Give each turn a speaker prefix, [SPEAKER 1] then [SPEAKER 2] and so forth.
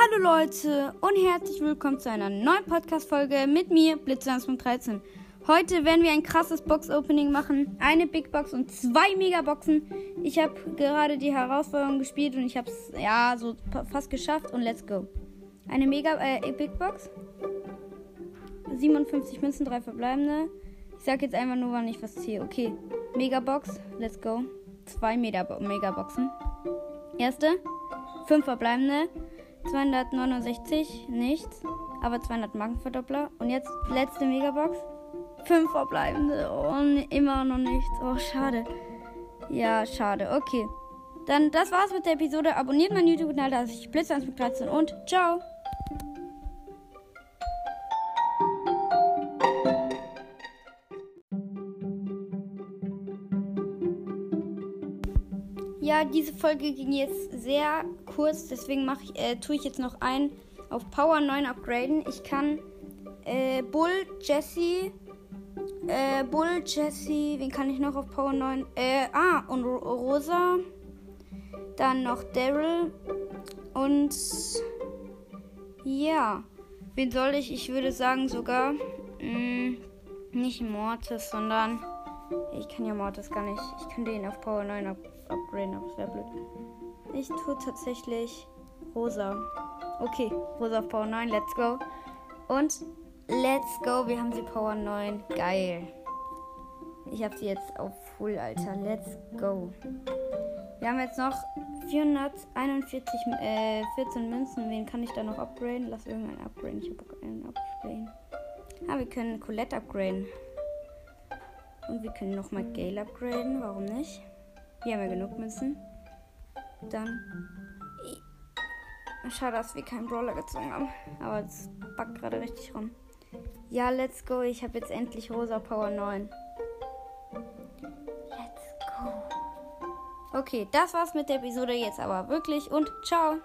[SPEAKER 1] Hallo Leute und herzlich willkommen zu einer neuen Podcast-Folge mit mir, Blitz13. Heute werden wir ein krasses Box-Opening machen. Eine Big Box und zwei Megaboxen. Ich habe gerade die Herausforderung gespielt und ich habe es ja so fast geschafft und let's go. Eine Mega äh, Big Box. 57 Münzen, drei verbleibende. Ich sag jetzt einfach nur, wann ich was ziehe. Okay. Megabox, let's go. Zwei Megaboxen. Erste. Fünf verbleibende. 269, nichts. Aber 200 Markenverdoppler. Und jetzt letzte Megabox. Fünf verbleibende. Und immer noch nichts. Oh, schade. Ja, schade. Okay. Dann, das war's mit der Episode. Abonniert meinen YouTube-Kanal, da ist ich Blitz13 und ciao. Ja, diese Folge ging jetzt sehr kurz, deswegen mache ich, äh, tue ich jetzt noch ein auf Power 9 upgraden. Ich kann äh, Bull, Jesse, äh, Bull, Jesse, wen kann ich noch auf Power 9? Äh, ah, und Rosa. Dann noch Daryl. Und ja, wen soll ich? Ich würde sagen sogar mh, mm, nicht Mortis, sondern ich kann ja Mortis gar nicht. Ich kann den auf Power 9 upgraden upgraden, aber das wäre blöd. Ich tue tatsächlich rosa. Okay, rosa auf Power 9, let's go. Und let's go, wir haben sie Power 9. Geil. Ich habe sie jetzt auf Full, Alter. Let's go. Wir haben jetzt noch 441, äh, 14 Münzen. Wen kann ich da noch upgraden? Lass irgendeinen upgraden. Ich habe einen upgraden. Ah, wir können Colette upgraden. Und wir können nochmal Gale upgraden. Warum nicht? Hier haben wir genug Münzen. Dann. Schade, dass wir keinen Brawler gezogen haben. Aber es backt gerade richtig rum. Ja, let's go. Ich habe jetzt endlich Rosa Power 9. Let's go. Okay, das war's mit der Episode jetzt aber wirklich und ciao.